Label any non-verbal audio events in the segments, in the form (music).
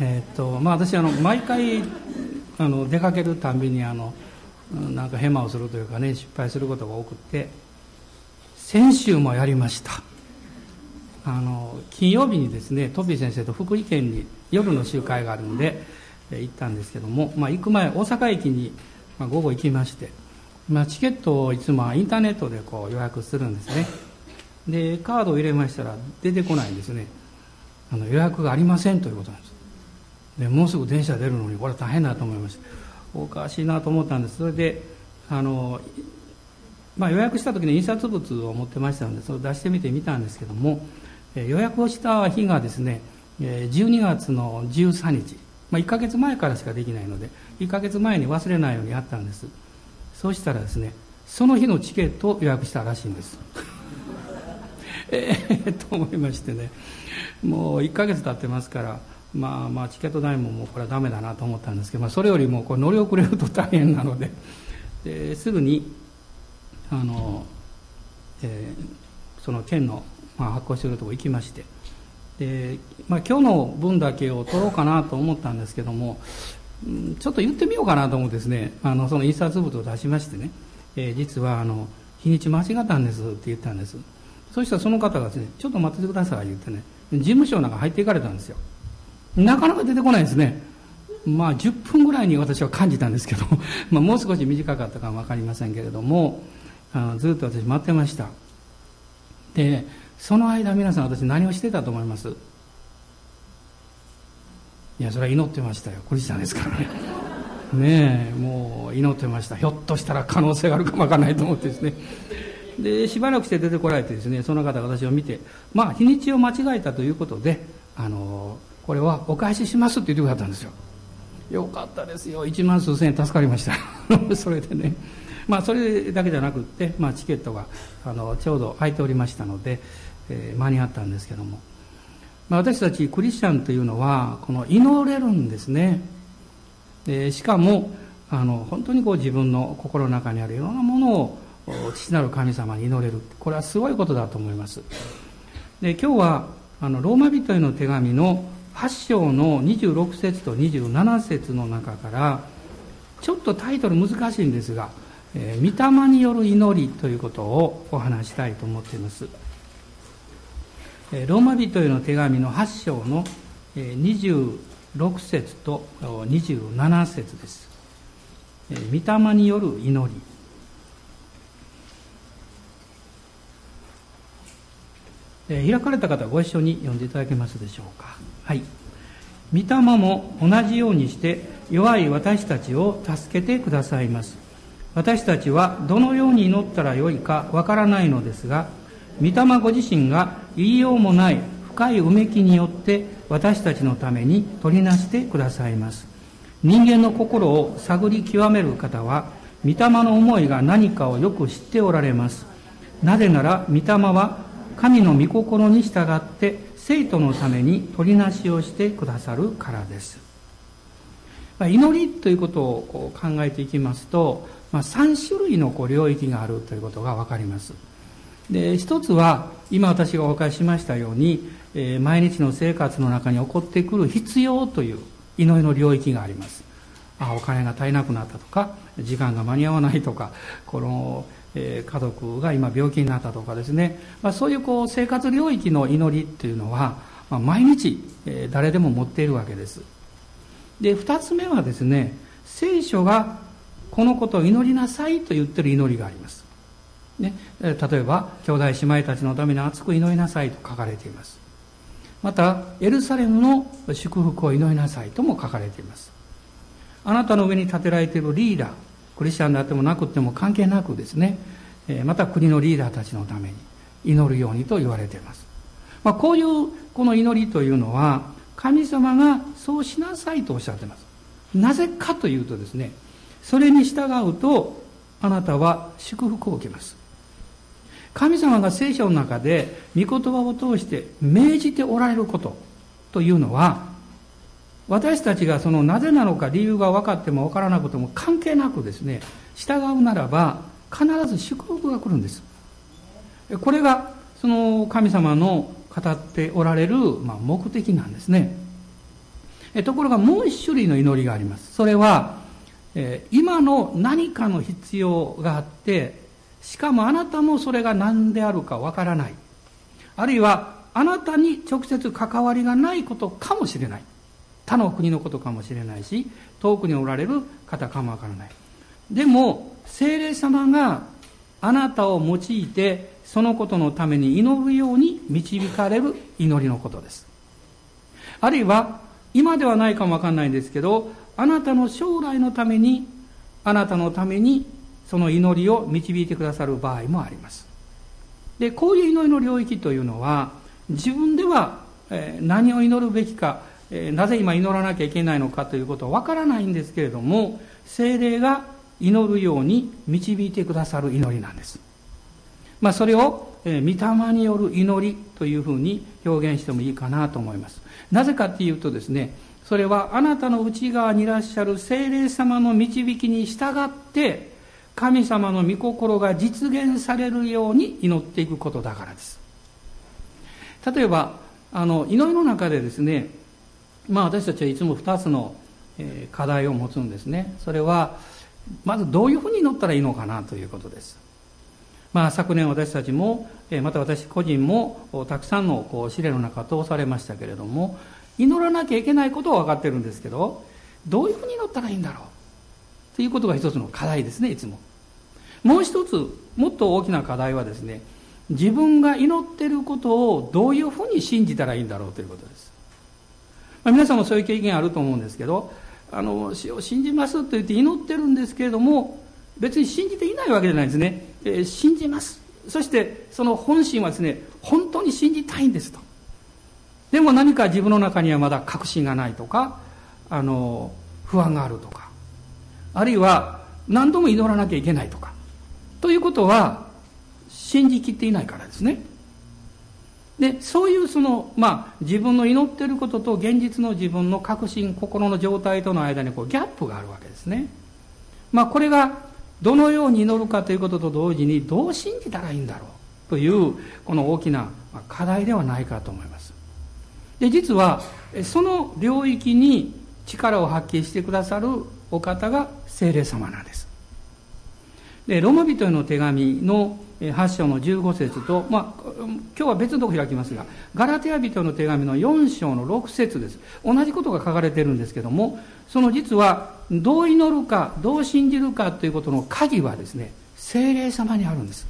えー、っとまあ、私あの毎回あの出かけるたんびにあのなんかヘマをするというかね失敗することが多くて先週もやりました。あの金曜日にですねトビー先生と福井県に夜の集会があるのでえ行ったんですけども、まあ、行く前大阪駅に、まあ、午後行きまして、まあ、チケットをいつもインターネットでこう予約するんですね。でカードを入れましたら出てこないんですね。あの予約がありませんということなんです。でもうすぐ電車出るのにこれは大変だと思いました。おかしいなと思ったんです。それであの、まあ、予約した時に印刷物を持ってましたのでそれを出してみてみたんですけども予約をした日がですね12月の13日、まあ、1ヶ月前からしかできないので1ヶ月前に忘れないようにやったんです。そうしたらですねその日のチケットを予約したらしいんです。(laughs) ええと思いましてね。もう1ヶ月経ってますからまあまあチケット代ももうこれはダメだなと思ったんですけど、まあ、それよりもこれ乗り遅れると大変なので (laughs) ですぐにあの、えー、その県の、まあ、発行してるところ行きましてで、まあ、今日の分だけを取ろうかなと思ったんですけどもちょっと言ってみようかなと思ってですねあのその印刷物を出しましてね、えー、実はあの日にち間違ったんですって言ったんです。そしたらその方がですねちょっと待っててください言ってね事務所の中入っていかれたんですよ。なかなか出てこないですね。まあ10分ぐらいに私は感じたんですけど、(laughs) まあ、もう少し短かったかも分かりませんけれどもあのずっと私待ってました。でその間皆さん私何をしてたと思います？いやそれは祈ってましたよ。クリスチャンですからね。(laughs) ねえもう祈ってました。ひょっとしたら可能性があるかもわからないと思ってですね。でしばらくして出てこられてですねその方が私を見てまあ日にちを間違えたということであのこれはお返ししますって言ってくださったんですよ。よかったですよ。1万数千円助かりました。(laughs) それでね。まあそれだけじゃなくって、まあ、チケットがあのちょうど空いておりましたので、えー、間に合ったんですけども、まあ、私たちクリスチャンというのはこの祈れるんですね。でしかもあの本当にこう自分の心の中にあるいろんなものを父なる神様に祈れる。これはすごいことだと思います。で今日はあのローマ人への手紙の8章の26節と27節の中からちょっとタイトル難しいんですが「えー、御霊による祈り」ということをお話したいと思っています。えー、ローマ人への手紙の8章の、えー、26節と27節です。えー、御霊による祈りえ開かれた方ご一緒に読んでいただけますでしょうか。はい。御霊も同じようにして弱い私たちを助けてくださいます。私たちはどのように祈ったらよいかわからないのですが御霊ご自身が言いようもない深いうめきによって私たちのために取りなしてくださいます。人間の心を探り極める方は御霊の思いが何かをよく知っておられます。なぜなら御霊は神の御心に従って生徒のために取りなしをしてくださるからです。ま祈りということを考えていきますと、まあ、3種類のこう領域があるということが分かります。で一つは今私がお伺いしましたように、えー、毎日の生活の中に起こってくる必要という祈りの領域がありますあお金が足りなくなったとか時間が間に合わないとかこのえ家族が今病気になったとかですね、まあ、そういうこう生活領域の祈りっていうのは、まあ、毎日、え誰でも持っているわけです。で2つ目はですね聖書がこのことを祈りなさいと言ってる祈りがあります、ね、例えば兄弟姉妹たちのために熱く祈りなさいと書かれています。またエルサレムの祝福を祈りなさいとも書かれています。あなたの上に建てられているリーダークリスチャンであってもなくても関係なくですねまた国のリーダーたちのために祈るようにと言われています、まあ、こういうこの祈りというのは神様がそうしなさいとおっしゃってます。なぜかというとですねそれに従うとあなたは祝福を受けます。神様が聖書の中で御言葉を通して命じておられることというのは私たちがそのなぜなのか理由が分かっても分からなくても関係なくですね従うならば必ず祝福が来るんです。これがその神様の語っておられる、まあ、目的なんですね。ところがもう一種類の祈りがあります。それは、え今の何かの必要があってしかもあなたもそれが何であるかわからない。あるいはあなたに直接関わりがないことかもしれない。他の国のことかもしれないし遠くにおられる方かもわからない。でも精霊様があなたを用いてそのことのために祈るように導かれる祈りのことです。あるいは今ではないかもわかんないんですけどあなたの将来のためにあなたのためにその祈りを導いてくださる場合もあります。でこういう祈りの領域というのは自分では何を祈るべきかなぜ今祈らなきゃいけないのかということはわからないんですけれども精霊が祈るように導いてくださる祈りなんです。まあ、それを、え、御霊による祈りというふうに表現してもいいかなと思います。なぜかっていうとですね、それはあなたの内側にいらっしゃる精霊様の導きに従って、神様の御心が実現されるように祈っていくことだからです。例えば、あの、祈りの中でですね、まあ私たちはいつも2つの課題を持つんですね。それは、まずどういうふうに祈ったらいいのかなということです。まあ、昨年私たちも、また私個人もたくさんのこう試練の中通されましたけれども、祈らなきゃいけないことは分かってるんですけど、どういうふうに祈ったらいいんだろう？ということが一つの課題ですね、いつも。もう一つ、もっと大きな課題はですね、自分が祈ってることをどういうふうに信じたらいいんだろうということです。ま、皆さんもそういう経験あると思うんですけど、あの死を信じますと言って祈ってるんですけれども別に信じていないわけじゃないですね、えー、信じます。そしてその本心はですね本当に信じたいんですと。でも何か自分の中にはまだ確信がないとかあの不安があるとかあるいは何度も祈らなきゃいけないとかということは信じきっていないからですね。でそういうその、まあ、自分の祈っていることと現実の自分の確信心の状態との間にこうギャップがあるわけですね、まあ、これがどのように祈るかということと同時にどう信じたらいいんだろうというこの大きな課題ではないかと思います。で実はその領域に力を発揮してくださるお方が精霊様なんです。でローマ人への手紙の8章の15節と、まあ、今日は別のとこ開きますが、ガラテヤ人の手紙の4章の6節です。同じことが書かれているんですけども、その実は、どう祈るか、どう信じるかということの鍵はですね、精霊様にあるんです。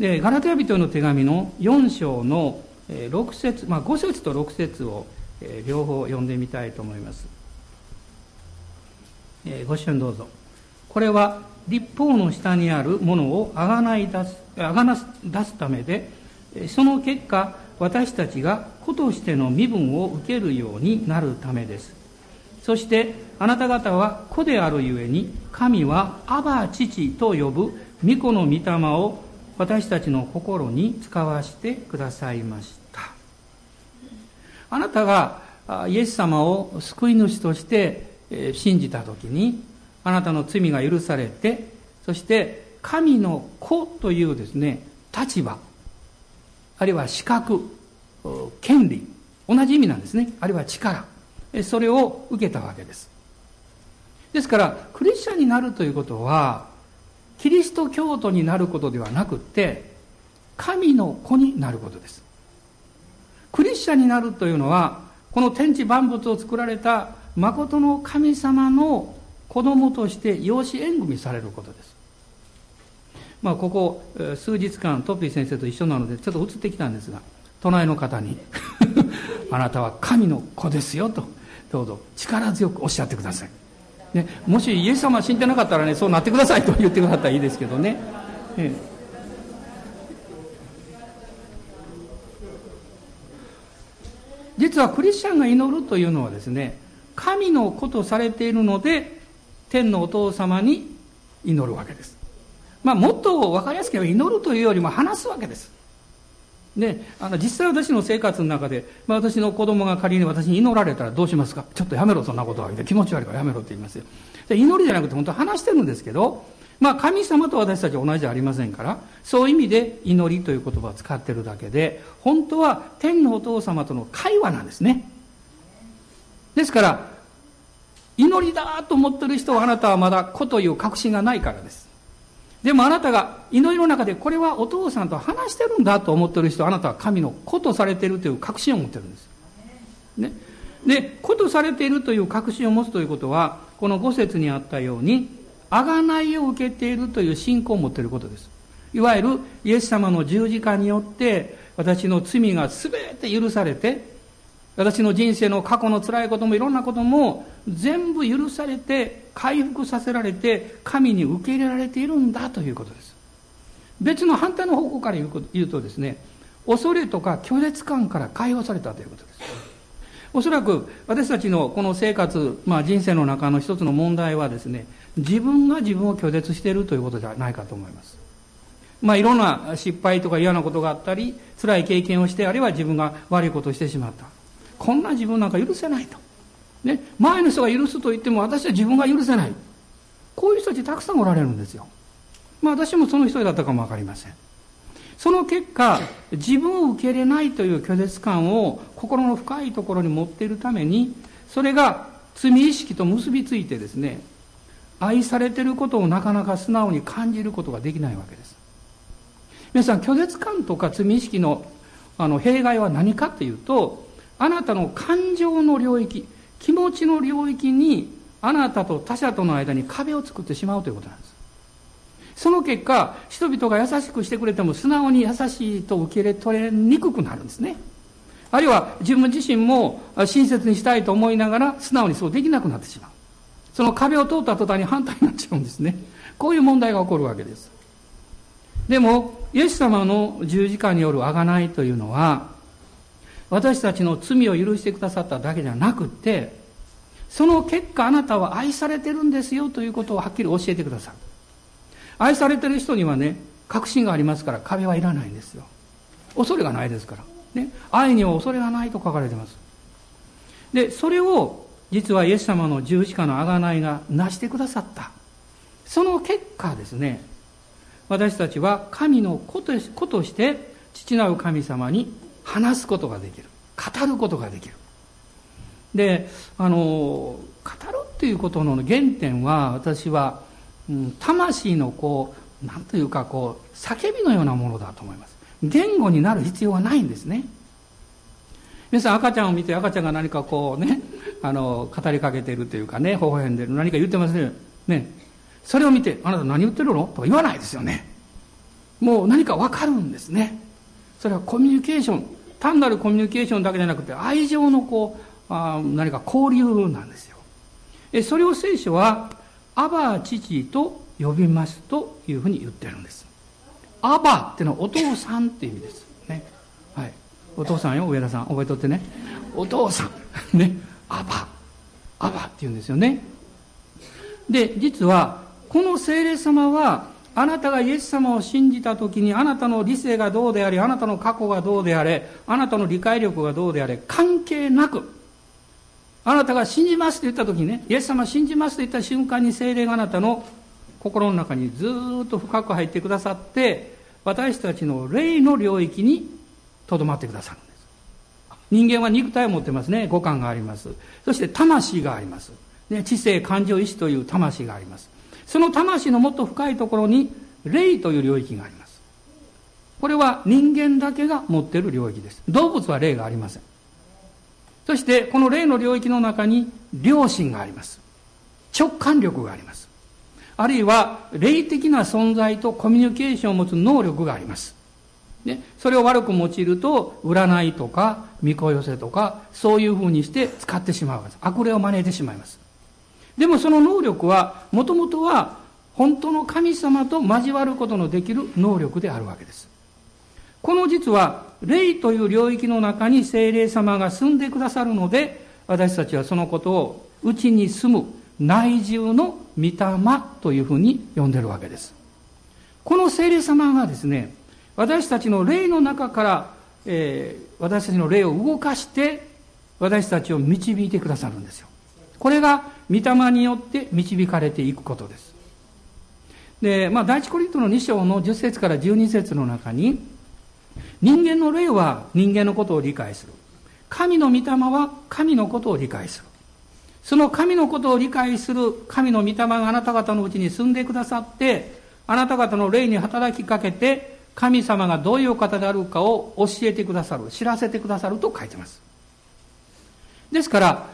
で、ガラテヤ人の手紙の4章の6節、まあ、5節と6節を両方読んでみたいと思います。えご視聴どうぞ。これは立法の下にあるものをあがない出すあがな出すためでその結果私たちが子としての身分を受けるようになるためです。そしてあなた方は子であるゆえに神はアバ父と呼ぶ御子の御霊を私たちの心に使わしてくださいました。あなたがイエス様を救い主として信じた時にあなたの罪が許されて、そして神の子というですね、立場、あるいは資格、権利、同じ意味なんですね。あるいは力。それを受けたわけです。ですから、クリスチャンになるということは、キリスト教徒になることではなくて、神の子になることです。クリスチャンになるというのは、この天地万物を作られた誠の神様の子供として養子縁組されることです。まあ、ここ、数日間、トッピー先生と一緒なので、ちょっと移ってきたんですが、隣の方に (laughs) あなたは神の子ですよと、どうぞ力強くおっしゃってください。ね、もしイエス様信じてなかったらね、そうなってくださいと言ってくださったらいいですけどね。ええ実はクリスチャンが祈るというのはですね、神の子とされているので、天のお父様に祈るわけです。まあ、もっと分かりやすく言えば祈るというよりも話すわけです。で、あの、実際私の生活の中で、まあ、私の子供が仮に私に祈られたらどうしますか？ちょっとやめろ、そんなことは。気持ち悪いからやめろって言いますよ。で祈りじゃなくて本当話してるんですけど、まあ、神様と私たち同じじゃありませんから、そういう意味で祈りという言葉を使ってるだけで、本当は天のお父様との会話なんですね。ですから祈りだと思ってる人はあなたはまだ子という確信がないからです。でもあなたが祈りの中でこれはお父さんと話してるんだと思ってる人あなたは神の子とされているという確信を持ってるんです。ね。で子とされているという確信を持つということはこの五節にあったように贖いを受けているという信仰を持っていることです。いわゆるイエス様の十字架によって私の罪が全て許されて私の人生の過去の辛いこともいろんなことも全部許されて回復させられて神に受け入れられているんだということです。別の反対の方向から言うとですね恐れとか拒絶感から解放されたということです。おそらく私たちのこの生活、まあ、人生の中の一つの問題はですね自分が自分を拒絶しているということじゃないかと思います。まあ、いろんな失敗とか嫌なことがあったり辛い経験をしてあるいは自分が悪いことをしてしまった。こんな自分なんか許せないと。ね、前の人が許すと言っても私は自分が許せない。こういう人たちたくさんおられるんですよ。まあ私もその一人だったかもわかりません。その結果、自分を受け入れないという拒絶感を心の深いところに持っているために、それが罪意識と結びついてですね、愛されていることをなかなか素直に感じることができないわけです。皆さん、拒絶感とか罪意識のあの弊害は何かっていうと、あなたの感情の領域、気持ちの領域に、あなたと他者との間に壁を作ってしまうということなんです。その結果、人々が優しくしてくれても素直に優しいと受け入れ取れにくくなるんですね。あるいは自分自身も親切にしたいと思いながら素直にそうできなくなってしまう。その壁を通った途端に反対になっちゃうんですね。こういう問題が起こるわけです。でも、イエス様の十字架による贖いというのは、私たちの罪を許してくださっただけじゃなくて、その結果あなたは愛されてるんですよということをはっきり教えてくださる。愛されてる人にはね、確信がありますから壁はいらないんですよ。恐れがないですから。ね。愛には恐れがないと書かれてます。で、それを実はイエス様の十字架の贖いが成してくださった。その結果ですね、私たちは神の子として父なる神様に話すことができる。語ることができる。であの語るっていうことの原点は私は、うん、魂のこう何というかこう叫びのようなものだと思います。言語になる必要はないんですね。皆さん赤ちゃんを見て赤ちゃんが何かこうねあの語りかけてるというかね微笑んでる何か言ってますねね。それを見て「あなた何言ってるの?」とか言わないですよね。もう何か分かるんですね。それはコミュニケーション単なるコミュニケーションだけじゃなくて愛情のこうあ何か交流なんですよ。えそれを聖書は「アバ父」と呼びますというふうに言ってるんです。アバっていうのはお父さんっていう意味です。ね。はい。お父さんよ上田さん。覚えとってね。お父さん。(laughs) ね。アバアバって言うんですよね。で実はこの聖霊様はあなたがイエス様を信じた時にあなたの理性がどうであれあなたの過去がどうであれあなたの理解力がどうであれ関係なくあなたが信じますと言った時にねイエス様信じますと言った瞬間に精霊があなたの心の中にずっと深く入ってくださって私たちの霊の領域にとどまってくださるんです。人間は肉体を持ってますね。五感があります。そして魂があります、ね、知性感情意志という魂があります。その魂のもっと深いところに霊という領域があります。これは人間だけが持っている領域です。動物は霊がありません。そしてこの霊の領域の中に良心があります。直感力があります。あるいは霊的な存在とコミュニケーションを持つ能力があります。ね、それを悪く用いると占いとか巫女寄せとかそういうふうにして使ってしまうわけです。悪霊を招いてしまいます。でもその能力はもともとは本当の神様と交わることのできる能力であるわけです。この実は霊という領域の中に精霊様が住んでくださるので私たちはそのことをうちに住む内住の御霊というふうに呼んでるわけです。この精霊様がですね私たちの霊の中から、えー、私たちの霊を動かして私たちを導いてくださるんですよ。これが御霊によって導かれていくことです。で、まあ、第一コリントの2章の10節から12節の中に、人間の霊は人間のことを理解する。神の御霊は神のことを理解する。その神のことを理解する神の御霊があなた方のうちに住んでくださって、あなた方の霊に働きかけて、神様がどういう方であるかを教えてくださる、知らせてくださると書いてます。ですから、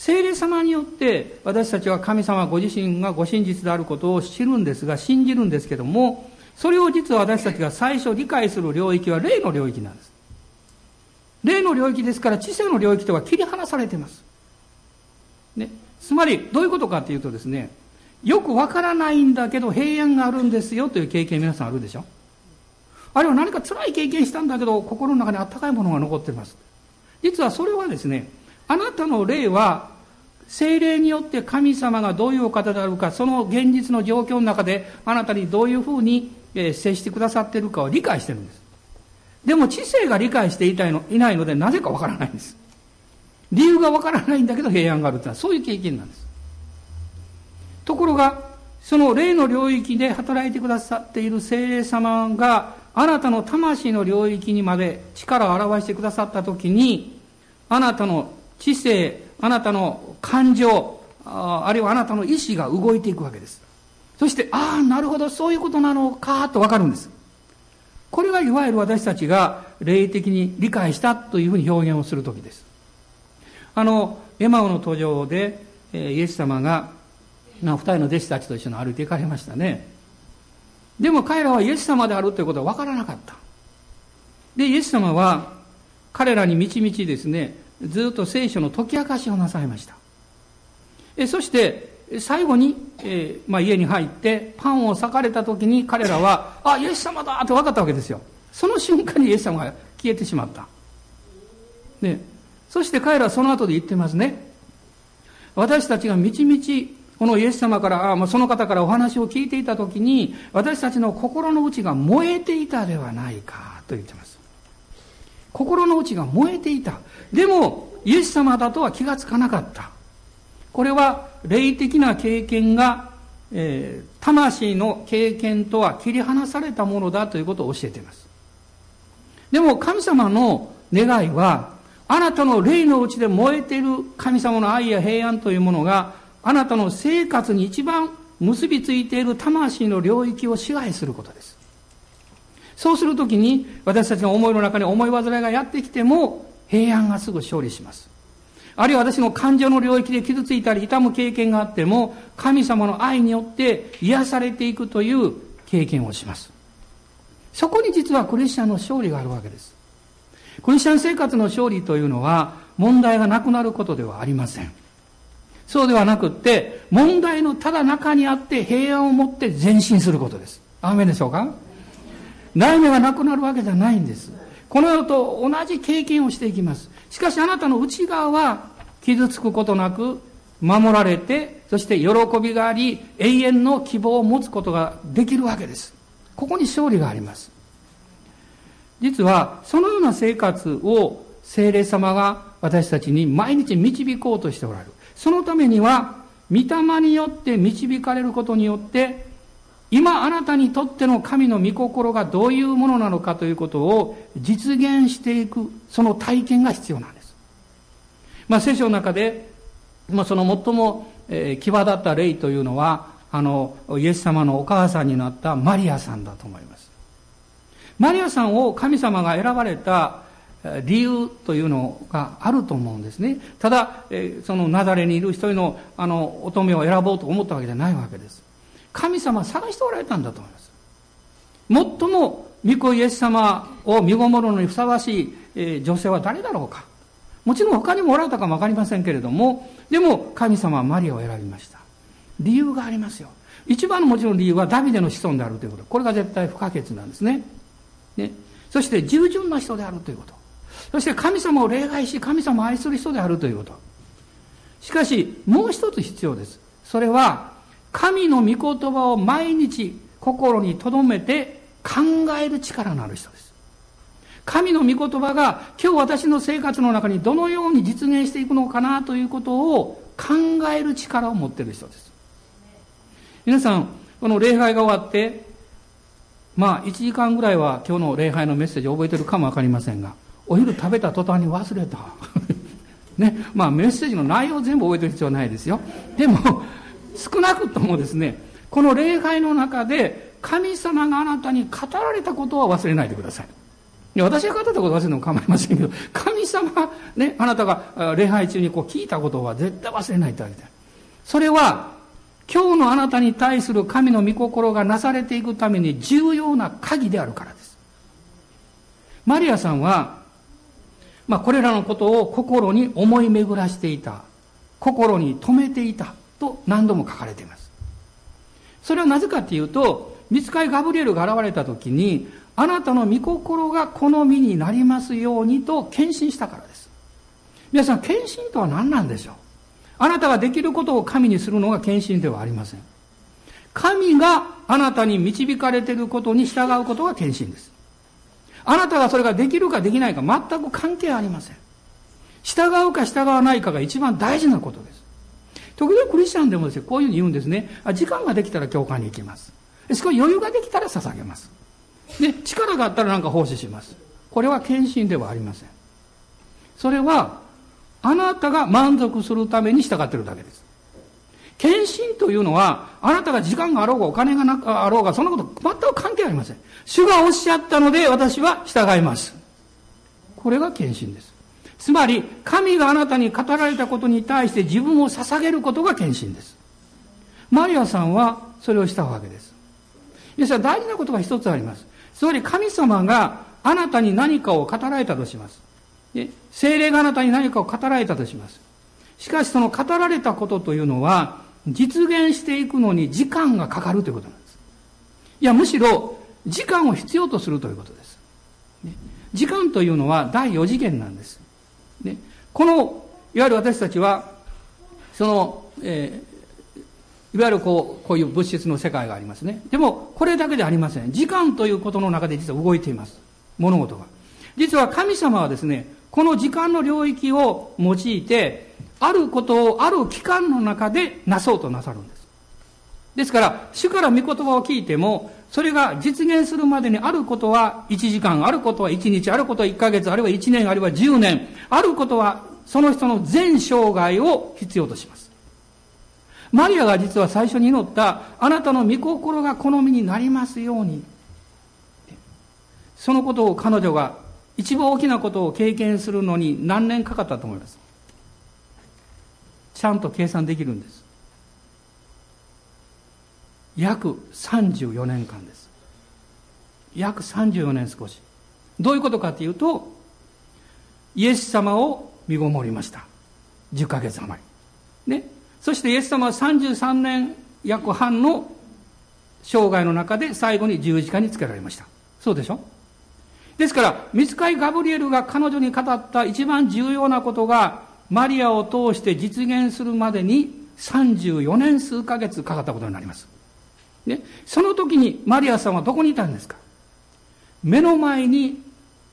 聖霊様によって私たちは神様ご自身がご真実であることを知るんですが、信じるんですけども、それを実は私たちが最初理解する領域は霊の領域なんです。霊の領域ですから知性の領域とは切り離されています。ね。つまり、どういうことかっていうとですね、よくわからないんだけど平安があるんですよという経験皆さんあるでしょあるいは何か辛い経験したんだけど心の中にあったかいものが残ってます。実はそれはですね、あなたの霊は精霊によって神様がどういうお方であるか、その現実の状況の中であなたにどういうふうに接してくださっているかを理解してるんです。でも知性が理解していたいのいないのでなぜかわからないんです。理由がわからないんだけど平安があるというのはそういう経験なんです。ところが、その霊の領域で働いてくださっている精霊様があなたの魂の領域にまで力を表してくださったときに、あなたの知性、あなたの感情、あるいはあなたの意志が動いていくわけです。そして、ああ、なるほど、そういうことなのか、とわかるんです。これがいわゆる私たちが霊的に理解したというふうに表現をするときです。あの、エマオの登場で、イエス様が、二人の弟子たちと一緒に歩いて行かれましたね。でも彼らはイエス様であるということは分からなかった。で、イエス様は彼らにみちみちですね、ずっと聖書の解き明かしをなさいました。えそして、最後に、えー、まあ、家に入ってパンを裂かれた時に彼らは、あ、イエス様だと分かったわけですよ。その瞬間にイエス様が消えてしまった。ね。そして彼らはその後で言ってますね。私たちがみちみち、このイエス様から、あまあ、その方からお話を聞いていた時に、私たちの心の内が燃えていたではないか、と言ってます。心の内が燃えていた。でも、イエス様だとは気がつかなかった。これは霊的な経験が、えー、魂の経験とは切り離されたものだということを教えています。でも神様の願いは、あなたの霊のうちで燃えている神様の愛や平安というものが、あなたの生活に一番結びついている魂の領域を支配することです。そうするときに、私たちの思いの中に思い煩いがやってきても、平安がすぐ勝利します。あるいは私の感情の領域で傷ついたり痛む経験があっても、神様の愛によって癒されていくという経験をします。そこに実はクリスチャンの勝利があるわけです。クリスチャン生活の勝利というのは問題がなくなることではありません。そうではなくって、問題のただ中にあって平安を持って前進することです。アーメンでしょうか？悩みがなくなるわけじゃないんです。この世と同じ経験をしていきます。しかしあなたの内側は傷つくことなく守られて、そして喜びがあり、永遠の希望を持つことができるわけです。ここに勝利があります。実は、そのような生活を精霊様が私たちに毎日導こうとしておられる。そのためには、御霊によって導かれることによって、今あなたにとっての神の御心がどういうものなのかということを実現していく、その体験が必要なんです。まあ、聖書の中で、まあ、その最も、えー、際立った例というのは、あの、イエス様のお母さんになったマリアさんだと思います。マリアさんを神様が選ばれた理由というのがあると思うんですね。ただ、そのナザレにいる一人の、あの、乙女を選ぼうと思ったわけじゃないわけです。神様探しておられたんだと思います。最も、御子イエス様を身ごもるのにふさわしい、女性は誰だろうか。もちろん他にもおられたかもわかりませんけれども、でも神様はマリアを選びました。理由がありますよ。一番のもちろん理由はダビデの子孫であるということ。これが絶対不可欠なんですね。ね。そして従順な人であるということ。そして神様を礼拝し、神様を愛する人であるということ。しかし、もう一つ必要です。それは、神の御言葉を毎日心に留めて考える力のある人です。神の御言葉が今日私の生活の中にどのように実現していくのかなということを考える力を持っている人です。皆さん、この礼拝が終わって、まあ、1時間ぐらいは今日の礼拝のメッセージを覚えてるかもわかりませんが、お昼食べた途端に忘れた。(laughs) ね。まあメッセージの内容を全部覚えてる必要はないですよ。でも、少なくともですね、この礼拝の中で神様があなたに語られたことは忘れないでください。い私が語ったこと忘れても構いませんけど、神様ね、あなたが礼拝中にこう聞いたことは絶対忘れないとあげたい。それは、今日のあなたに対する神の御心がなされていくために重要な鍵であるからです。マリアさんは、まあ、これらのことを心に思い巡らしていた。心に留めていた。と何度も書かれています。それはなぜかっていうと、見つかりガブリエルが現れた時に、あなたの御心が好みになりますようにと献身したからです。皆さん、献身とは何なんでしょう？あなたができることを神にするのが献身ではありません。神があなたに導かれていることに従うことが献身です。あなたがそれができるかできないか全く関係ありません。従うか従わないかが一番大事なことです。時々クリスチャンでもですね、こういうふうに言うんですね。あ時間ができたら教会に行きます。少し余裕ができたら捧げます。で、力があったらなんか奉仕します。これは献身ではありません。それは、あなたが満足するために従ってるだけです。献身というのは、あなたが時間があろうがお金がなかあろうが、そんなこと全く関係ありません。主がおっしゃったので私は従います。これが献身です。つまり、神があなたに語られたことに対して自分を捧げることが献身です。マリアさんはそれをしたわけです。ですから大事なことが一つあります。つまり神様があなたに何かを語られたとします。精霊があなたに何かを語られたとします。しかしその語られたことというのは、実現していくのに時間がかかるということなんです。いや、むしろ、時間を必要とするということです。時間というのは第4次元なんです。この、いわゆる私たちは、その、えー、いわゆるこう、こういう物質の世界がありますね。でも、これだけではありません。時間ということの中で実は動いています。物事が。実は神様はですね、この時間の領域を用いて、あることをある期間の中でなそうとなさるんです。ですから、主から御言葉を聞いても、それが実現するまでにあることは1時間、あることは1日、あることは1ヶ月、あるいは1年、あるいは10年、あることはその人の全生涯を必要とします。マリアが実は最初に祈った、あなたの御心が好みになりますように。そのことを彼女が一番大きなことを経験するのに何年かかったと思いますちゃんと計算できるんです約34年間です。約34年少し。どういうことかというとイエス様を身ごもりました。10ヶ月余り。ね。そしてイエス様は33年約半の生涯の中で最後に十字架につけられました。そうでしょ？ですから、見つかりガブリエルが彼女に語った一番重要なことが、マリアを通して実現するまでに34年数ヶ月かかったことになります。ね、その時にマリアさんはどこにいたんですか？目の前に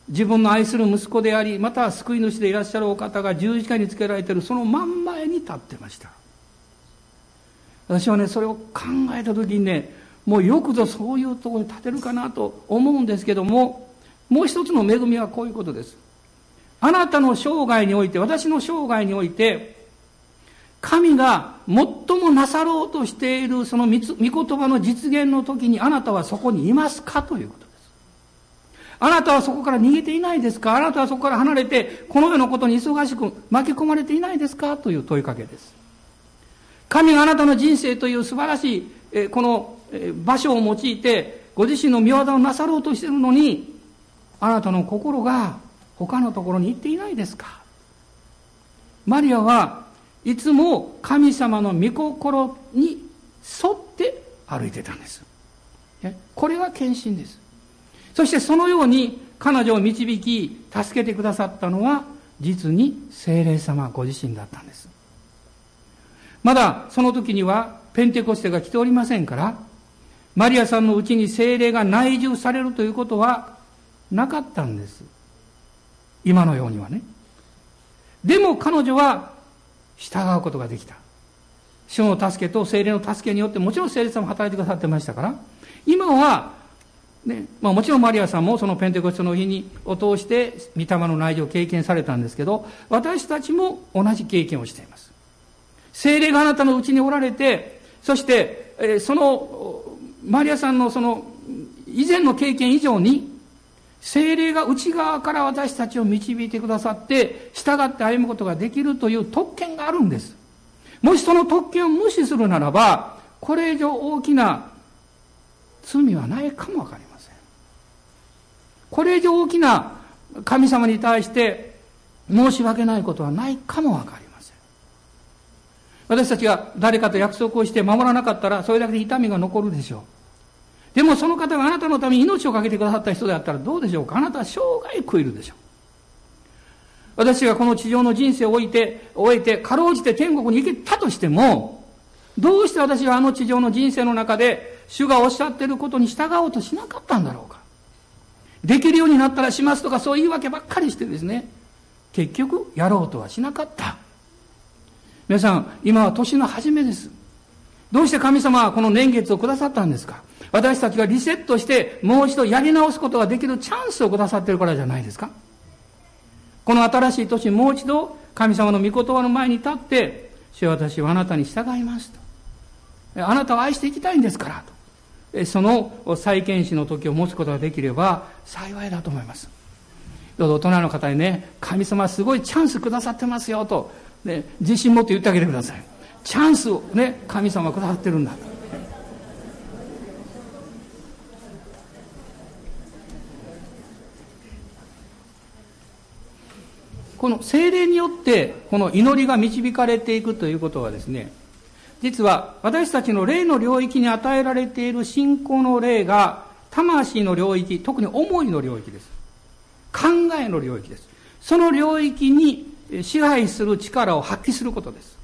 自分の愛する息子であり、また救い主でいらっしゃるお方が十字架につけられているその真ん前に立ってました。私はね、それを考えた時にね、もうよくぞそういうところに立てるかなと思うんですけども、もう一つの恵みはこういうことです。あなたの生涯において、私の生涯において、神が最もなさろうとしているその御言葉の実現の時にあなたはそこにいますかということです。あなたはそこから逃げていないですか？あなたはそこから離れて、この世のことに忙しく巻き込まれていないですか？という問いかけです。神があなたの人生という素晴らしい、この場所を用いて、ご自身の見業をなさろうとしているのに、あなたの心が他のところに行っていないですか？マリアはいつも神様の御心に沿って歩いてたんです。これが献身です。そしてそのように彼女を導き、助けてくださったのは、実に精霊様ご自身だったんです。まだその時にはペンテコステが来ておりませんから、マリアさんのうちに精霊が内住されるということはなかったんです。今のようにはね。でも彼女は従うことができた。主の助けと精霊の助けによって、もちろん精霊様も働いてくださってましたから、今はねまあ、もちろんマリアさんもそのペンテコステの日にを通して御霊の内情を経験されたんですけど私たちも同じ経験をしています精霊があなたのうちにおられてそして、え、そのマリアさんのその以前の経験以上に精霊が内側から私たちを導いてくださって従って歩むことができるという特権があるんですもしその特権を無視するならばこれ以上大きな罪はないかもわかりません。これ以上大きな神様に対して申し訳ないことはないかもわかりません。私たちが誰かと約束をして守らなかったらそれだけで痛みが残るでしょう。でもその方があなたのために命を懸けてくださった人であったらどうでしょうか？あなたは生涯食えるでしょう。私がこの地上の人生を置いて、終えて、かろうじて天国に行けたとしても、どうして私はあの地上の人生の中で主がおっしゃってることに従おうとしなかったんだろうか？できるようになったらしますとかそういうわけばっかりしてですね、結局やろうとはしなかった。皆さん、今は年の初めです。どうして神様はこの年月をくださったんですか？私たちがリセットしてもう一度やり直すことができるチャンスをくださっているからじゃないですか？この新しい年もう一度神様の御言葉の前に立って、主私はあなたに従いますと。あなたを愛していきたいんですからと。その再建士の時を持つことができれば幸いだと思います。どうぞ大人の方にね、神様すごいチャンスくださってますよと、ね、自信持って言ってあげてください。チャンスをね、神様くださってるんだと。この精霊によってこの祈りが導かれていくということはですね実は私たちの霊の領域に与えられている信仰の霊が魂の領域、特に思いの領域です。考えの領域です。その領域に支配する力を発揮することです。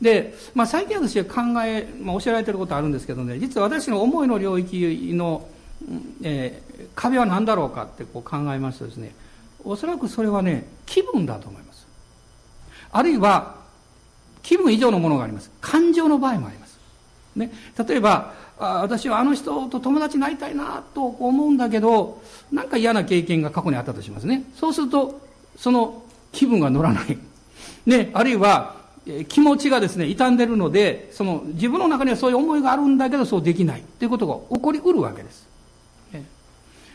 で、まあ、最近私は考え、まあ、教えられてることあるんですけどね、実は私の思いの領域の、えー、壁は何だろうかってこう考えますとですね、おそらくそれはね、気分だと思います。あるいは、気分以上のものがあります。感情の場合もあります。ね、例えば、あ私はあの人と友達になりたいなと思うんだけど、なんか嫌な経験が過去にあったとしますね。そうすると、その気分が乗らない。ね、あるいは、気持ちがですね、傷んでるので、その自分の中にはそういう思いがあるんだけど、そうできないということが起こりうるわけです。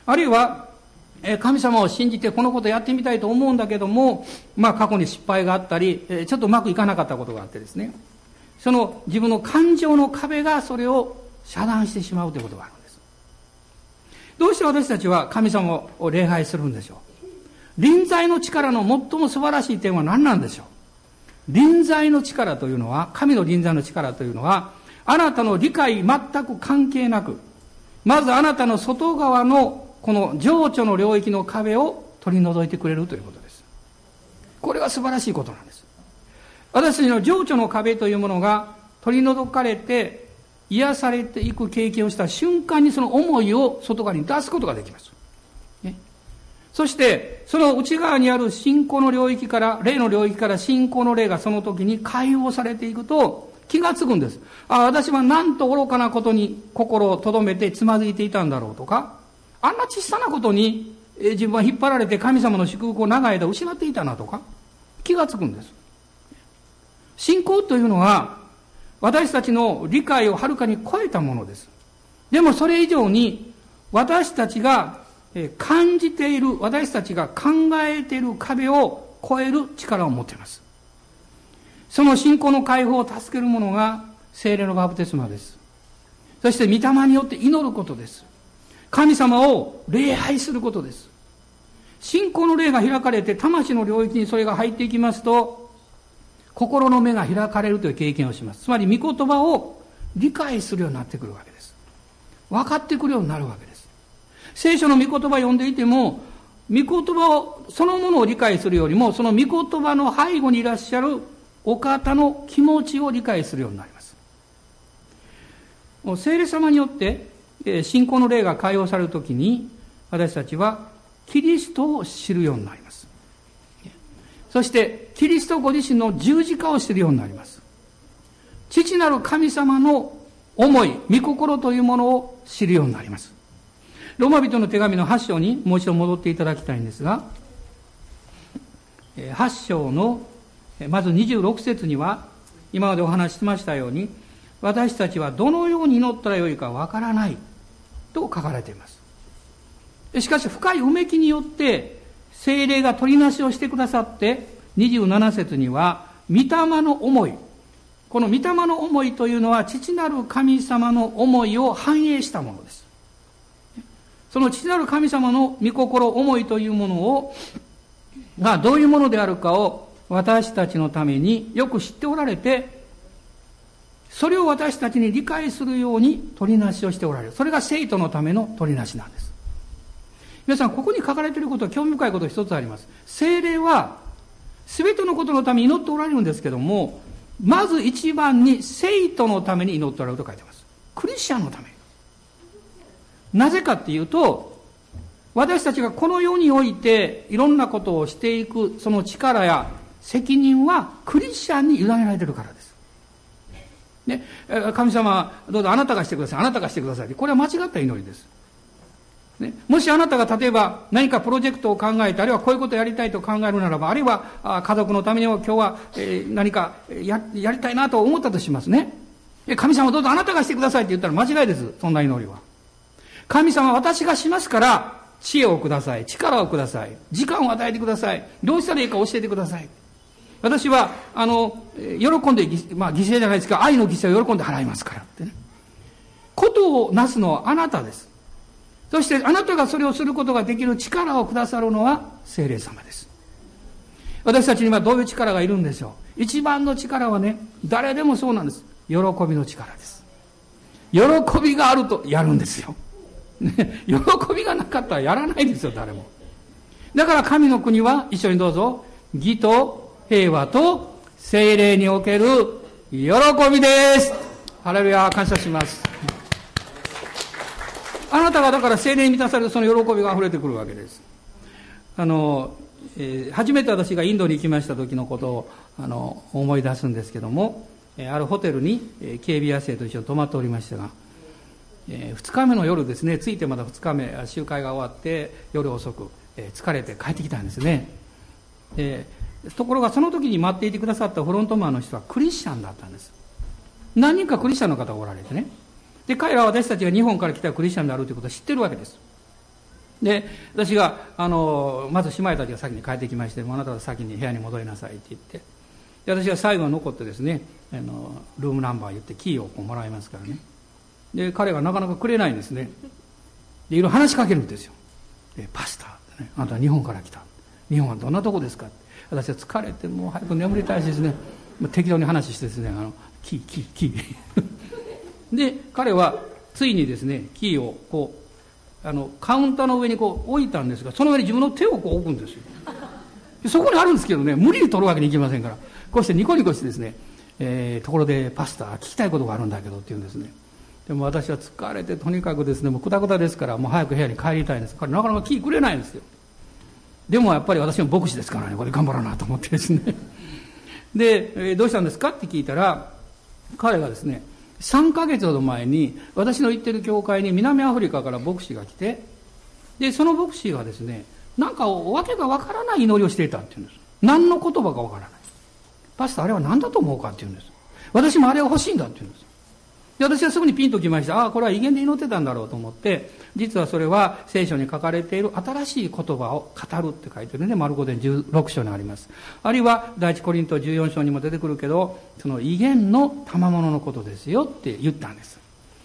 あるいは、神様を信じてこのことやってみたいと思うんだけども、まあ過去に失敗があったり、ちょっとうまくいかなかったことがあってですね、その自分の感情の壁がそれを遮断してしまうということがあるんです。どうして私たちは神様を礼拝するんでしょう？臨在の力の最も素晴らしい点は何なんでしょう？臨在の力というのは、神の臨在の力というのは、あなたの理解全く関係なく、まずあなたの外側のこの情緒の領域の壁を取り除いてくれるということです。これが素晴らしいことなんです。私たちの情緒の壁というものが取り除かれて癒されていく経験をした瞬間にその思いを外側に出すことができます。ね、そして、その内側にある信仰の領域から、霊の領域から信仰の霊がその時に解放されていくと気がつくんです。あ、私はなんと愚かなことに心を留めてつまずいていたんだろうとか、あんな小さなことに自分は引っ張られて神様の祝福を長い間失っていたなとか気がつくんです。信仰というのは私たちの理解をはるかに超えたものです。でもそれ以上に私たちが感じている、私たちが考えている壁を超える力を持っています。その信仰の解放を助けるものが精霊のバプテスマです。そして御霊によって祈ることです。神様を礼拝することです。信仰の霊が開かれて、魂の領域にそれが入っていきますと、心の目が開かれるという経験をします。つまり、御言葉を理解するようになってくるわけです。分かってくるようになるわけです。聖書の御言葉を読んでいても、御言葉を、そのものを理解するよりも、その御言葉の背後にいらっしゃるお方の気持ちを理解するようになります。聖霊様によって信仰の霊が解放されるときに、私たちはキリストを知るようになります。そして、キリストご自身の十字架を知るようになります。父なる神様の思い、御心というものを知るようになります。ローマ人の手紙の8章にもう一度戻っていただきたいんですが、8章のまず26節には、今までお話ししましたように、私たちはどのように祈ったらよいかわからないと書かれています。しかし深い埋めきによって精霊が取りなしをしてくださって、27節には、御霊の思い。この御霊の思いというのは、父なる神様の思いを反映したものです。その父なる神様の御心、思いというものを、がどういうものであるかを私たちのためによく知っておられて、それを私たちに理解するように取りなしをしておられる。それが生徒のための取りなしなんです。皆さん、ここに書かれていることは興味深いこと一つあります。精霊は、すべてのことのために祈っておられるんですけども、まず一番に生徒のために祈っておられると書いてます。クリスチャンのために。なぜかっていうと、私たちがこの世においていろんなことをしていくその力や責任はクリスチャンに委ねられているから。ね、神様、どうぞあなたがしてください、あなたがしてください。これは間違った祈りです。ね、もしあなたが例えば何かプロジェクトを考えて、あるいはこういうことをやりたいと考えるならば、あるいは家族のためにも今日は、え、何かややりたいなと思ったとしますね。神様どうぞあなたがしてくださいって言ったら間違いです。そんな祈りは。神様私がしますから、知恵をください。力をください。時間を与えてください。どうしたらいいか教えてください。私は、あの、喜んで、まあ、犠牲じゃないですか、愛の犠牲を喜んで払いますからってね。ことをなすのはあなたです。そしてあなたがそれをすることができる力をくださるのは精霊様です。私たちにはどういう力がいるんでしょう一番の力はね、誰でもそうなんです。喜びの力です。喜びがあるとやるんですよ。ね、(laughs) 喜びがなかったらやらないですよ、誰も。だから神の国は一緒にどうぞ、義と平和と精霊における喜びです。ハレルヤ、感謝します。あなたがだから精霊に満たされるその喜びが溢れてくるわけです。あの、えー、初めて私がインドに行きました時のことをあの思い出すんですけども、えあるホテルに、え警備衛生と一緒に泊まっておりましたが、えー、2日目の夜ですね着いてまだ2日目集会が終わって夜遅く、えー、疲れて帰ってきたんですね、え、ところがその時に待っていてくださったフロントマンの人はクリスチャンだったんです。何人かクリスチャンの方がおられてね。で彼は私たちが日本から来たクリスチャンであるということを知ってるわけです。で私があのまず姉妹たちが先に帰ってきましてあなたは先に部屋に戻りなさいって言って。で私は最後残ってですねあのルームナンバー言ってキーをこうもらいますからね。で彼がなかなかくれないんですね。でいろいろ話しかけるんですよ。でパスタってねあなたは日本から来た。日本はどんなとこですかって。私は疲れてもう早く眠りたいしですね適当に話してですねあのキーキーキー。(laughs) で彼はついにですねキーをこうあのカウンターの上にこう置いたんですがその上に自分の手をこう置くんですよ。そこにあるんですけどね無理に取るわけにいきませんから。こうしてニコニコしてですね、えー、ところでパスタ聞きたいことがあるんだけどって言うんですね。でも私は疲れてとにかくですねもうくたくたですからもう早く部屋に帰りたいんです。彼なかなか気くれないんですよ。でもやっぱり私も牧師ですからね。これ頑張らなと思ってですね。(laughs) で、えー、どうしたんですかって聞いたら彼がですね3ヶ月ほど前に私の行ってる教会に南アフリカから牧師が来てでその牧師がですねなんかわけがわからない祈りをしていたっていうんです。何の言葉かわからないパスタあれは何だと思うか？っていうんです私もあれが欲しいんだって言うんです。で私はすぐにピンときました。ああこれは威厳で祈ってたんだろうと思って実はそれは聖書に書かれている新しい言葉を語るって書いてるね丸五伝16章にあります。あるいは第一コリント14章にも出てくるけどその威厳の賜物のことですよって言ったんです。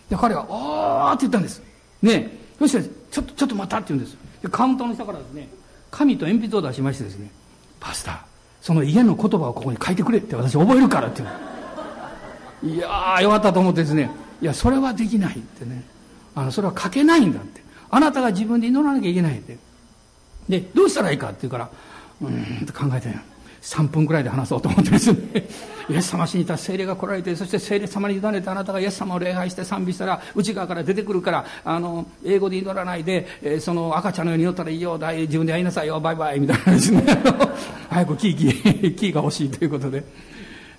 で彼は「おー」って言ったんです。ねそしてちょっとちょっと待ったって言うんです。でカウンターの下からですね紙と鉛筆を出しましてですねパスタその威厳の言葉をここに書いてくれって私覚えるからって言ういやー、よかったと思ってですね、いや、それはできないってね。あの、それは書けないんだって。あなたが自分で祈らなきゃいけないって。で、どうしたらいいかって言うから、うーんと考えて、3分くらいで話そうと思ってですね。(laughs) イエス様死にた精霊が来られて、そして精霊様に委ねてあなたがイエス様を礼拝して賛美したら、内側から出てくるから、あの、英語で祈らないで、えー、その赤ちゃんのように祈ったらいいよ、自分でやりなさいよ、バイバイ、みたいなですね。(laughs) 早くキーキー、キーが欲しいということで。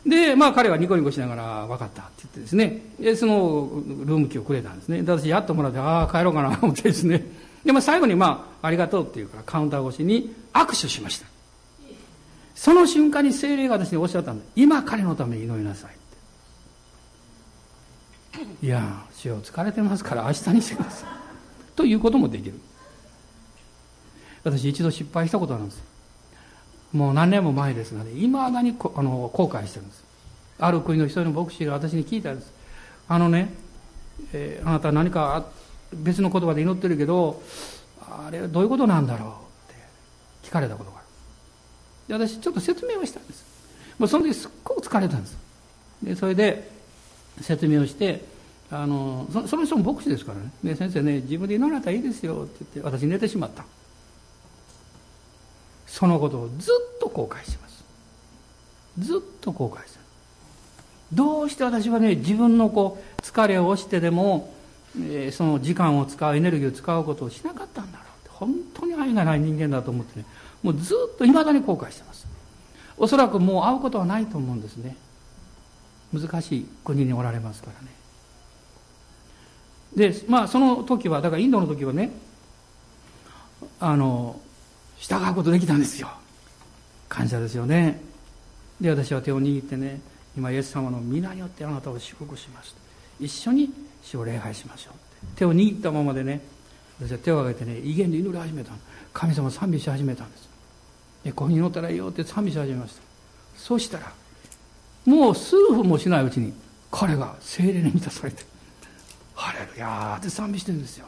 で、まあ彼はニコニコしながら、分かったって言ってですね、で、そのルームキーをくれたんですね。で、私やっともらって、ああ、帰ろうかなと (laughs) 思ってですね。で、まあ最後にまあ、ありがとうっていうからカウンター越しに握手しました。その瞬間に精霊が私におっしゃったんです。今彼のために祈りなさいって。いや、主よ疲れてますから明日にしてください。ということもできる。私一度失敗したことあるんです。もう何年も前ですがね、今だにあの後悔してるんです。ある国の一人の牧師が私に聞いたんです。あのね、えー、あなた何か別の言葉で祈ってるけど、あれどういうことなんだろうって聞かれたことがある。で、私ちょっと説明をしたんです。もうその時すっごく疲れたんです。で、それで説明をして、あのそその人も牧師ですからねね先生ね自分で祈られたらいいですよって言って私寝てしまったそのことをずっと後悔します。ずっと後悔す。るどうして私はね自分のこう疲れを押してでも、えー、その時間を使うエネルギーを使うことをしなかったんだろうって本当に愛がない人間だと思ってねもうずっといまだに後悔してます。おそらくもう会うことはないと思うんですね。難しい国におられますからね。でまあその時はだからインドの時はねあの従うことできたんですよ。感謝ですよね。で私は手を握ってね今イエス様の皆によってあなたを祝福します一緒に主を礼拝しましょう手を握ったままでね私は手を挙げてね威厳で祈り始めた神様賛美し始めたんです。でここに祈ったらいいよって賛美し始めました。そうしたらもう数分もしないうちに彼が精霊に満たされてハレルヤーって賛美してるんですよ。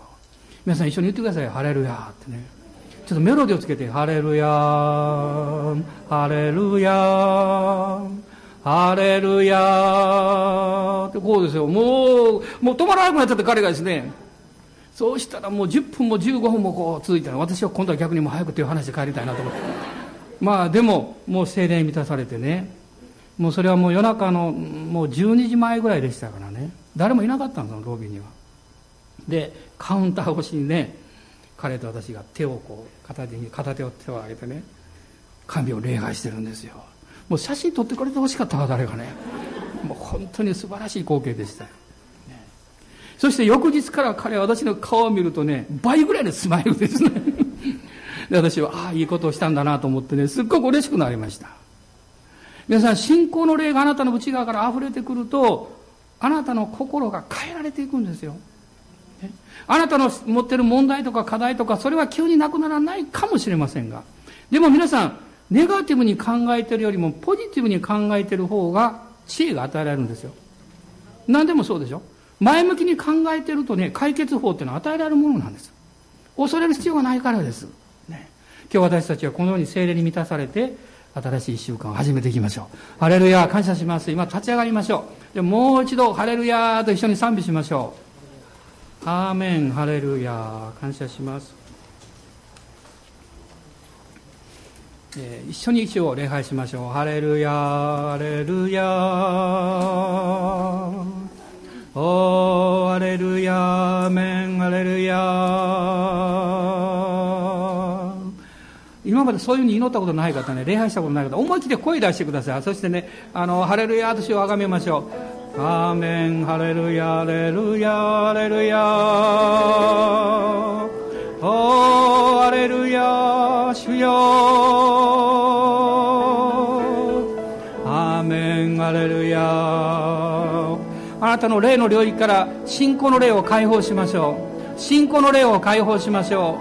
皆さん一緒に言ってください。ハレルヤーってね。ちょっとメロディーをつけて、ハレルヤ、ハレルヤ、ハレルヤってこうですよ。もう、もう止まらなくなっちゃって彼がですね。そうしたらもう10分も15分もこう続いた私は今度は逆にもう早く手を離して帰りたいなと思って。(laughs) まあでも、もう精霊満たされてね。もうそれはもう夜中のもう12時前ぐらいでしたからね。誰もいなかったんですロビーには。で、カウンター越しにね、彼と私が手をこう片手に片手を手を上げてね神を礼拝してるんですよ。もう写真撮ってくれてほしかったわ誰かね。(laughs) もう本当に素晴らしい光景でした、そして翌日から彼は私の顔を見るとね倍ぐらいのスマイルですね。(laughs) で私はああいいことをしたんだなと思ってねすっごく嬉しくなりました。皆さん信仰の霊があなたの内側から溢れてくるとあなたの心が変えられていくんですよ。あなたの持ってる問題とか課題とか、それは急になくならないかもしれませんが。でも皆さん、ネガティブに考えてるよりもポジティブに考えてる方が知恵が与えられるんですよ。何でもそうでしょ前向きに考えてるとね、解決法っていうのは与えられるものなんです。恐れる必要がないからです。ね、今日私たちはこのように精霊に満たされて、新しい習慣を始めていきましょう。ハレルヤ感謝します。今立ち上がりましょう。でもう一度、ハレルヤと一緒に賛美しましょう。アーメンハレルヤ感謝します、えー、一緒に主を礼拝しましょう。ハレルヤハレルヤおハレルヤメンハレルヤ今までそういうふうに祈ったことない方ね礼拝したことない方思い切って声出してください。そしてねあのハレルヤと主をあがめましょう。アーメンハレルヤレルヤレルヤおーハレルヤ主よアーメンハレルヤあなたの霊の領域から信仰の霊を解放しましょう。信仰の霊を解放しましょ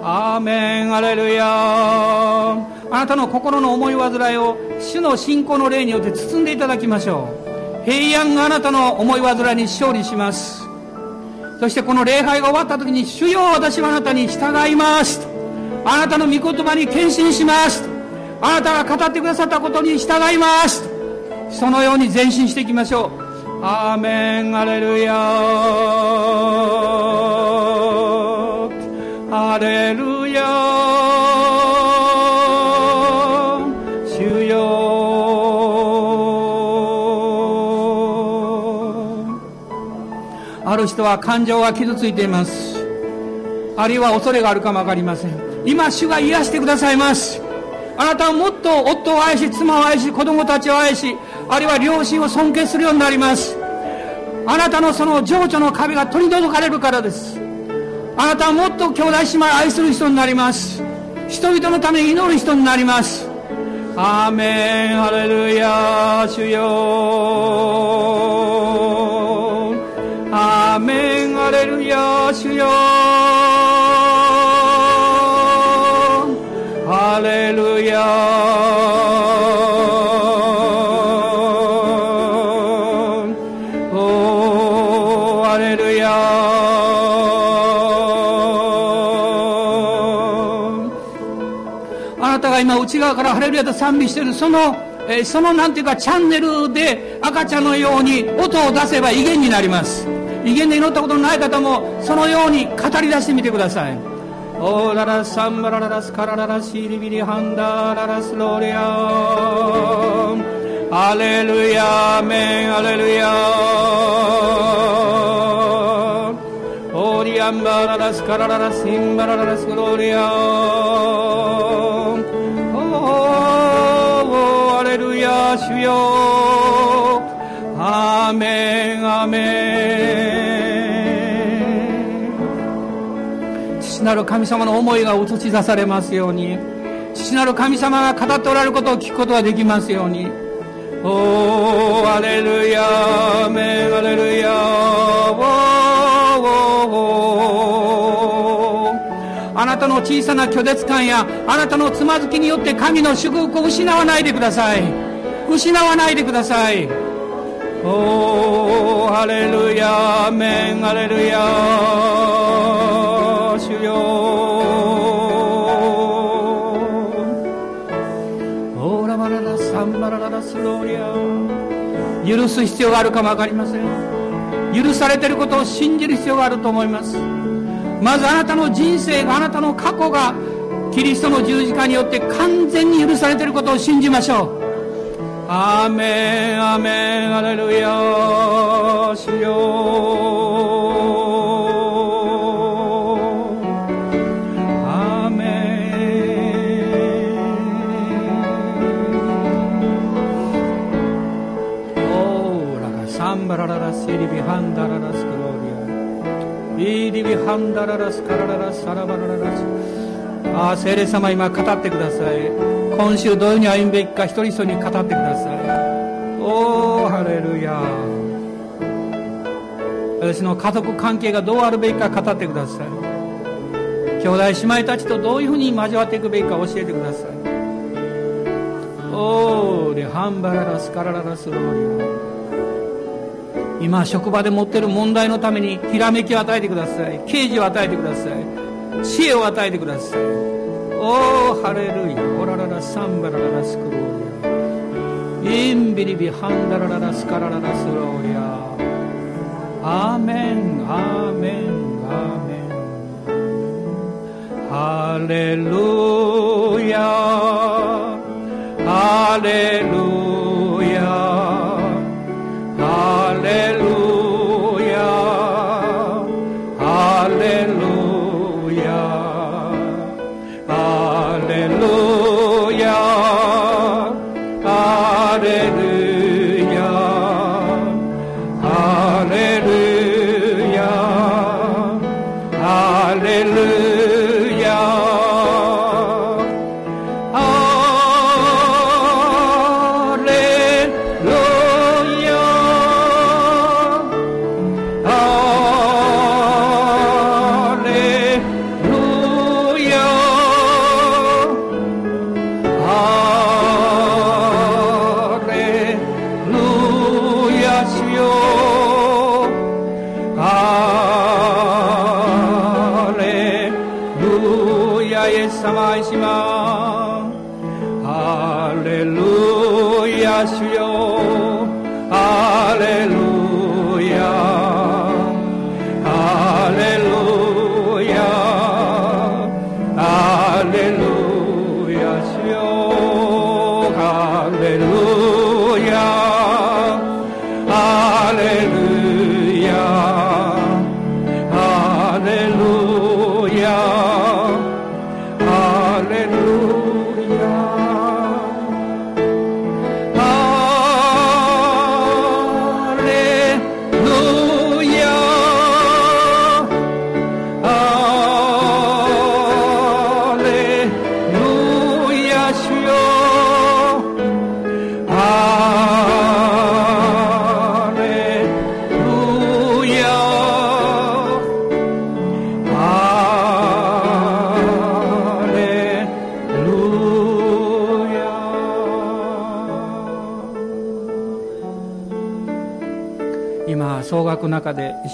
う。アーメンハレルヤあなたの心の思い煩いを主の信仰の霊によって包んでいただきましょう。平安があなたの思い煩いに勝利します。そしてこの礼拝が終わった時に主よ私はあなたに従います。あなたの御言葉に献身します。あなたが語ってくださったことに従います。そのように前進していきましょう。アーメン。アレルヤ。アレルヤ。ある人は感情が傷ついています。あるいは恐れがあるかも分かりません。今主が癒してくださいます。あなたはもっと夫を愛し妻を愛し子供たちを愛しあるいは良心を尊敬するようになります。あなたのその情緒の壁が取り除かれるからです。あなたはもっと兄弟姉妹を愛する人になります。人々のために祈る人になります。アーメン。ハレルヤ主よアーメンハレルヤ主よハレルヤおーハレルヤあなたが今内側からハレルヤと賛美しているその、えーそのなんていうかチャンネルで赤ちゃんのように音を出せば威厳になります。威厳で祈ったことのない方もそのように語り出してみてください。オーララサンバラララスカラララシリビリハンダララスローリアンアレルヤメンアレルヤオーリアンバララスカラララシンバラララスローリアンおーアレルヤ主よアーメンアーメ父なる神様の思いが映し出されますように。父なる神様が語っておられることを聞くことができますように。おーアレルヤーメンアレルヤおーおーおーあなたの小さな拒絶感やあなたのつまずきによって神の祝福を失わないでください。失わないでください。おーハレルヤーメンハレルヤー主よオーラバララサンバラララスローリア。許す必要があるかも分かりません。許されてることを信じる必要があると思います。まずあなたの人生があなたの過去がキリストの十字架によって完全に許されていることを信じましょう。アーメンアーメンアレルヤ。主よリアイリビハンダララスカラララサラバラララス。ああ聖霊様今語ってください。今週どういうふうに歩むべきか一人一人に語ってください。おおハレルヤ私の家族関係がどうあるべきか語ってください。兄弟姉妹たちとどういうふうに交わっていくべきか教えてください。おーレハンバララスカラララス。ローリア今職場で持ってる問題のためにひらめきを与えてください。啓示を与えてください。知恵を与えてください。おーハレルヤ。オラララサンバラララスクローリアインビリビハンダラララスカラララスローリアアーメンアーメンアーメン。ハレルヤ。ハレルヤ。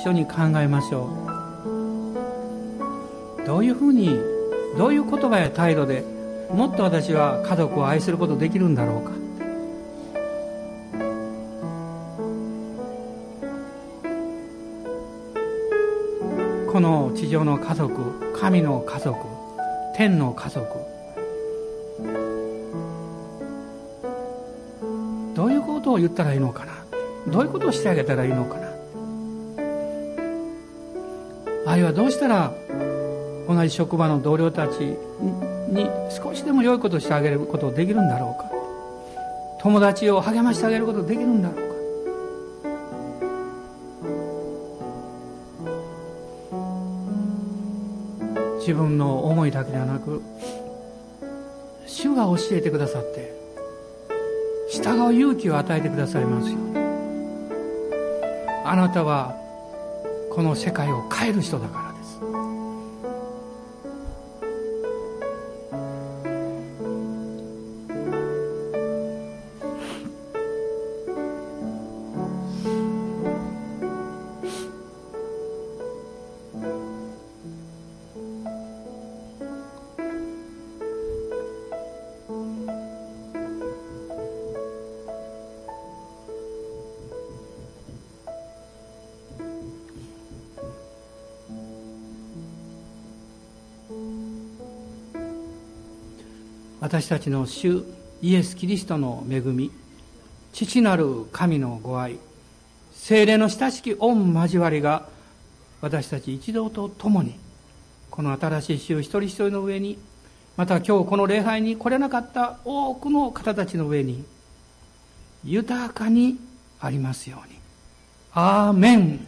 緒に考えましょう。どういうふうにどういう言葉や態度でもっと私は家族を愛することできるんだろうか。この地上の家族神の家族天の家族。どういうことを言ったらいいのかな。どういうことをしてあげたらいいのか。なあるいはどうしたら同じ職場の同僚たちに少しでも良いことをしてあげることできるんだろうか。友達を励ましてあげることできるんだろうか。自分の思いだけではなく主が教えてくださって従う勇気を与えてくださいますように。あなたはこの世界を変える人だから。私たちの主イエス・キリストの恵み父なる神のご愛精霊の親しき御交わりが私たち一同と共にこの新しい週一人一人の上にまた今日この礼拝に来れなかった多くの方たちの上に豊かにありますように。アーメン